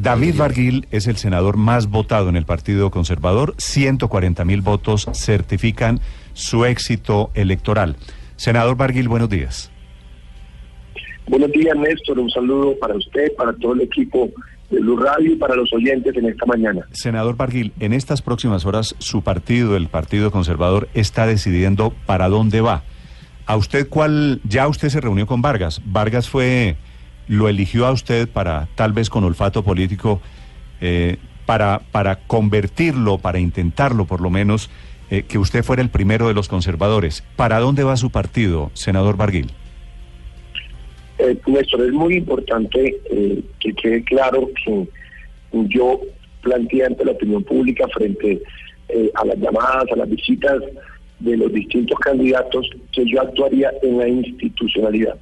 David Barguil es el senador más votado en el Partido Conservador. 140 mil votos certifican su éxito electoral. Senador Barguil, buenos días. Buenos días, Néstor. Un saludo para usted, para todo el equipo de Blue Radio y para los oyentes en esta mañana. Senador Barguil, en estas próximas horas su partido, el Partido Conservador, está decidiendo para dónde va. ¿A usted cuál? Ya usted se reunió con Vargas. Vargas fue, lo eligió a usted para, tal vez con olfato político, eh, para, para convertirlo, para intentarlo por lo menos, eh, que usted fuera el primero de los conservadores. ¿Para dónde va su partido, senador Barguil? Eh, es muy importante eh, que quede claro que yo planteé ante la opinión pública frente eh, a las llamadas, a las visitas de los distintos candidatos, que yo actuaría en la institucionalidad,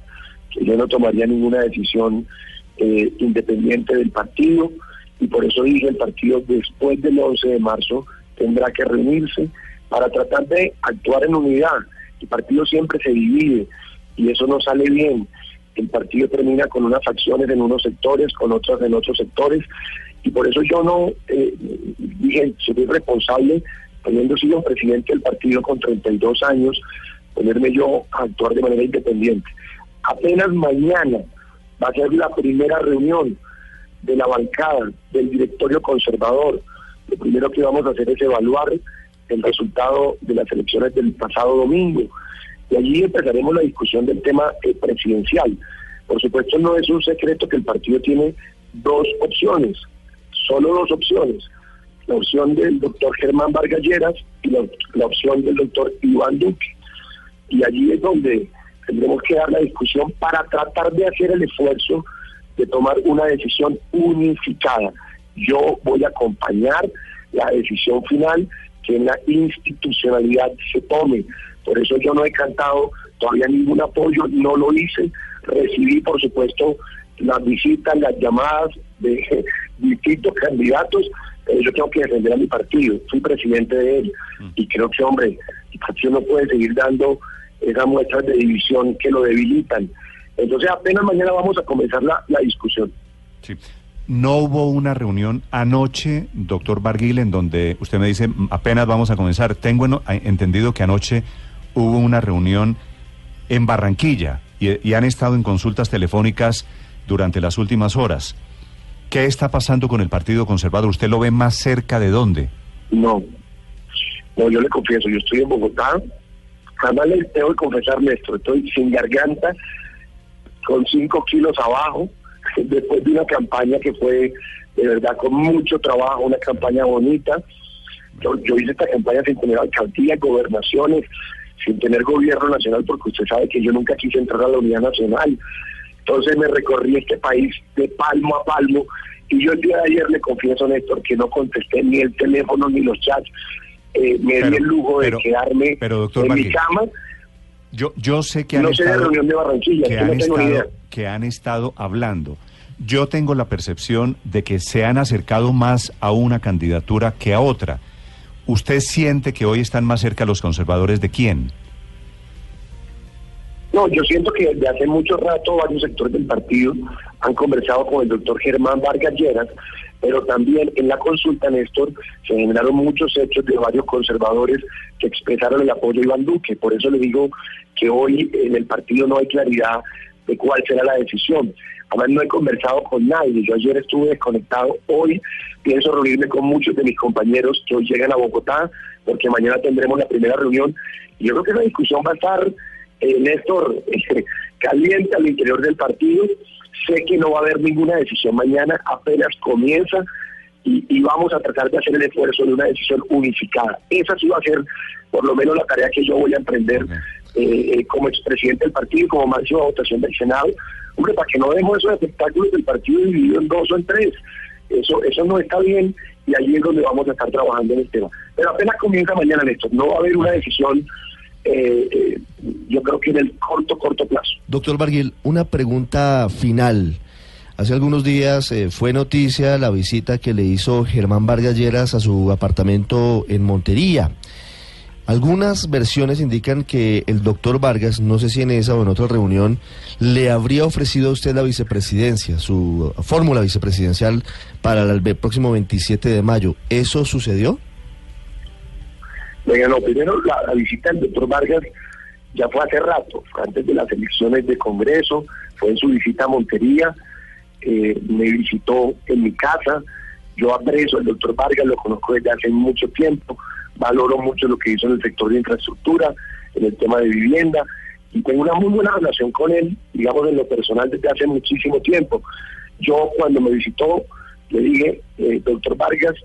yo no tomaría ninguna decisión eh, independiente del partido y por eso dije el partido después del 11 de marzo tendrá que reunirse para tratar de actuar en unidad. El partido siempre se divide y eso no sale bien el partido termina con unas facciones en unos sectores, con otras en otros sectores, y por eso yo no eh, dije, soy responsable, habiendo sido presidente del partido con 32 años, ponerme yo a actuar de manera independiente. Apenas mañana va a ser la primera reunión de la bancada del directorio conservador. Lo primero que vamos a hacer es evaluar el resultado de las elecciones del pasado domingo y allí empezaremos la discusión del tema eh, presidencial. Por supuesto, no es un secreto que el partido tiene dos opciones, solo dos opciones. La opción del doctor Germán Vargalleras y la, la opción del doctor Iván Duque. Y allí es donde tendremos que dar la discusión para tratar de hacer el esfuerzo de tomar una decisión unificada. Yo voy a acompañar la decisión final que en la institucionalidad se tome. Por eso yo no he cantado todavía ningún apoyo, no lo hice. Recibí, por supuesto, las visitas, las llamadas de distintos candidatos, pero yo tengo que defender a mi partido. Fui presidente de él y creo que, hombre, el partido no puede seguir dando esas muestras de división que lo debilitan. Entonces apenas mañana vamos a comenzar la, la discusión. Sí. No hubo una reunión anoche, doctor Barguil, en donde usted me dice, apenas vamos a comenzar. Tengo en- entendido que anoche hubo una reunión en Barranquilla y, y han estado en consultas telefónicas durante las últimas horas. ¿Qué está pasando con el Partido Conservador? ¿Usted lo ve más cerca de dónde? No, no, yo le confieso, yo estoy en Bogotá. Jamás le tengo que confesar, Néstor, estoy sin garganta, con cinco kilos abajo, después de una campaña que fue de verdad con mucho trabajo, una campaña bonita. Yo, yo hice esta campaña sin tener alcaldía, gobernaciones, sin tener gobierno nacional, porque usted sabe que yo nunca quise entrar a la unidad nacional. Entonces me recorrí este país de palmo a palmo y yo el día de ayer le confieso, Néstor, que no contesté ni el teléfono ni los chats. Eh, me Pero- di el lujo de quedarme pero, doctor en mi cama. Yo, yo sé que han No sé de estado... reunión de Barranquilla, que es que han, no tengo ni idea. estado, que han estado hablando. Yo tengo la percepción de que se han acercado más a una candidatura que a otra. ¿Usted siente que hoy están más cerca los conservadores de quién? No, yo siento que desde hace mucho rato varios sectores del partido han conversado con el doctor Germán Vargas Lleras, pero también en la consulta, Néstor, se generaron muchos hechos de varios conservadores que expresaron el apoyo a Iván Duque. Por eso le digo que hoy en el partido no hay claridad de cuál será la decisión. Además, no he conversado con nadie. Yo ayer estuve desconectado. Hoy pienso reunirme con muchos de mis compañeros que hoy llegan a Bogotá, porque mañana tendremos la primera reunión. Y yo creo que esa discusión va a estar, eh, Néstor, caliente al interior del partido. Sé que no va a haber ninguna decisión mañana, apenas comienza y, y vamos a tratar de hacer el esfuerzo de una decisión unificada. Esa sí va a ser por lo menos la tarea que yo voy a emprender eh, eh, como expresidente del partido y como máxima votación del Senado. Hombre, para que no demos esos espectáculos del partido dividido en dos o en tres. Eso, eso no está bien y ahí es donde vamos a estar trabajando en el tema. Pero apenas comienza mañana, Néstor. No va a haber una decisión, eh, yo creo que en el corto, corto plazo. Doctor Barguil, una pregunta final. Hace algunos días eh, fue noticia la visita que le hizo Germán Vargas Lleras a su apartamento en Montería. Algunas versiones indican que el doctor Vargas, no sé si en esa o en otra reunión, le habría ofrecido a usted la vicepresidencia, su fórmula vicepresidencial para el próximo 27 de mayo. ¿Eso sucedió? Bueno, no, primero la, visita del doctor Vargas ya fue hace rato, antes de las elecciones de Congreso, fue en su visita a Montería, eh, me visitó en mi casa, yo aprecio al doctor Vargas, lo conozco desde hace mucho tiempo, valoro mucho lo que hizo en el sector de infraestructura, en el tema de vivienda, y tengo una muy buena relación con él, digamos en lo personal desde hace muchísimo tiempo. Yo cuando me visitó le dije, eh, doctor Vargas,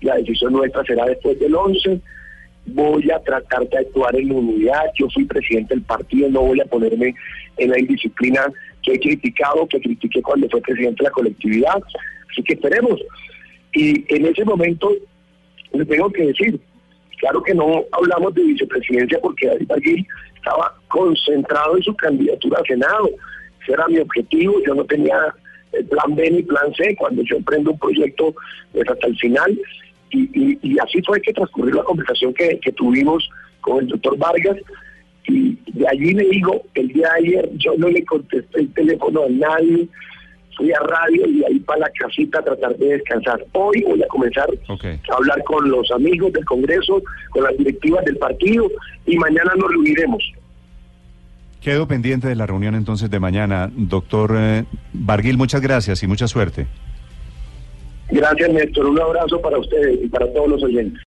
la decisión nuestra será después del 11, voy a tratar de actuar en unidad, yo fui presidente del partido, no voy a ponerme en la indisciplina que he criticado, que critiqué cuando fue presidente de la colectividad, así que esperemos. Y en ese momento le tengo que decir, claro que no hablamos de vicepresidencia porque David Arguil estaba concentrado en su candidatura a Senado, ese era mi objetivo, yo no tenía el plan B ni plan C, cuando yo emprendo un proyecto pues, hasta el final, y, así fue que transcurrió la conversación que, tuvimos con el doctor Vargas, y de allí le digo, el día de ayer yo no le contesté el teléfono a nadie, fui a radio y ahí para la casita a tratar de descansar. Hoy voy a comenzar a hablar con los amigos del Congreso, con las directivas del partido y mañana nos reuniremos. Quedo pendiente de la reunión entonces de mañana. Doctor eh, Barguil, muchas gracias y mucha suerte. Gracias, Néstor. Un abrazo para ustedes y para todos los oyentes.